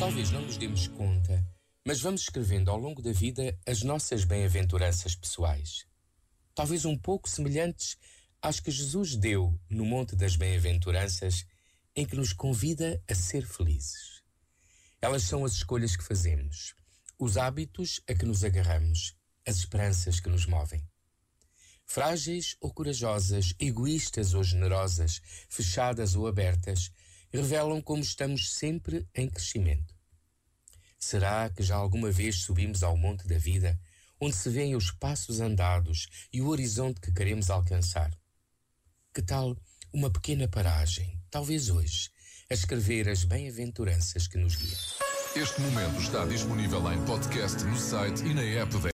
Talvez não nos demos conta, mas vamos escrevendo ao longo da vida as nossas bem-aventuranças pessoais. Talvez um pouco semelhantes às que Jesus deu no Monte das Bem-aventuranças, em que nos convida a ser felizes. Elas são as escolhas que fazemos, os hábitos a que nos agarramos, as esperanças que nos movem. Frágeis ou corajosas, egoístas ou generosas, fechadas ou abertas, revelam como estamos sempre em crescimento. Será que já alguma vez subimos ao monte da vida, onde se veem os passos andados e o horizonte que queremos alcançar? Que tal uma pequena paragem, talvez hoje, a escrever as bem-aventuranças que nos guiam? Este momento está disponível em podcast no site e na app da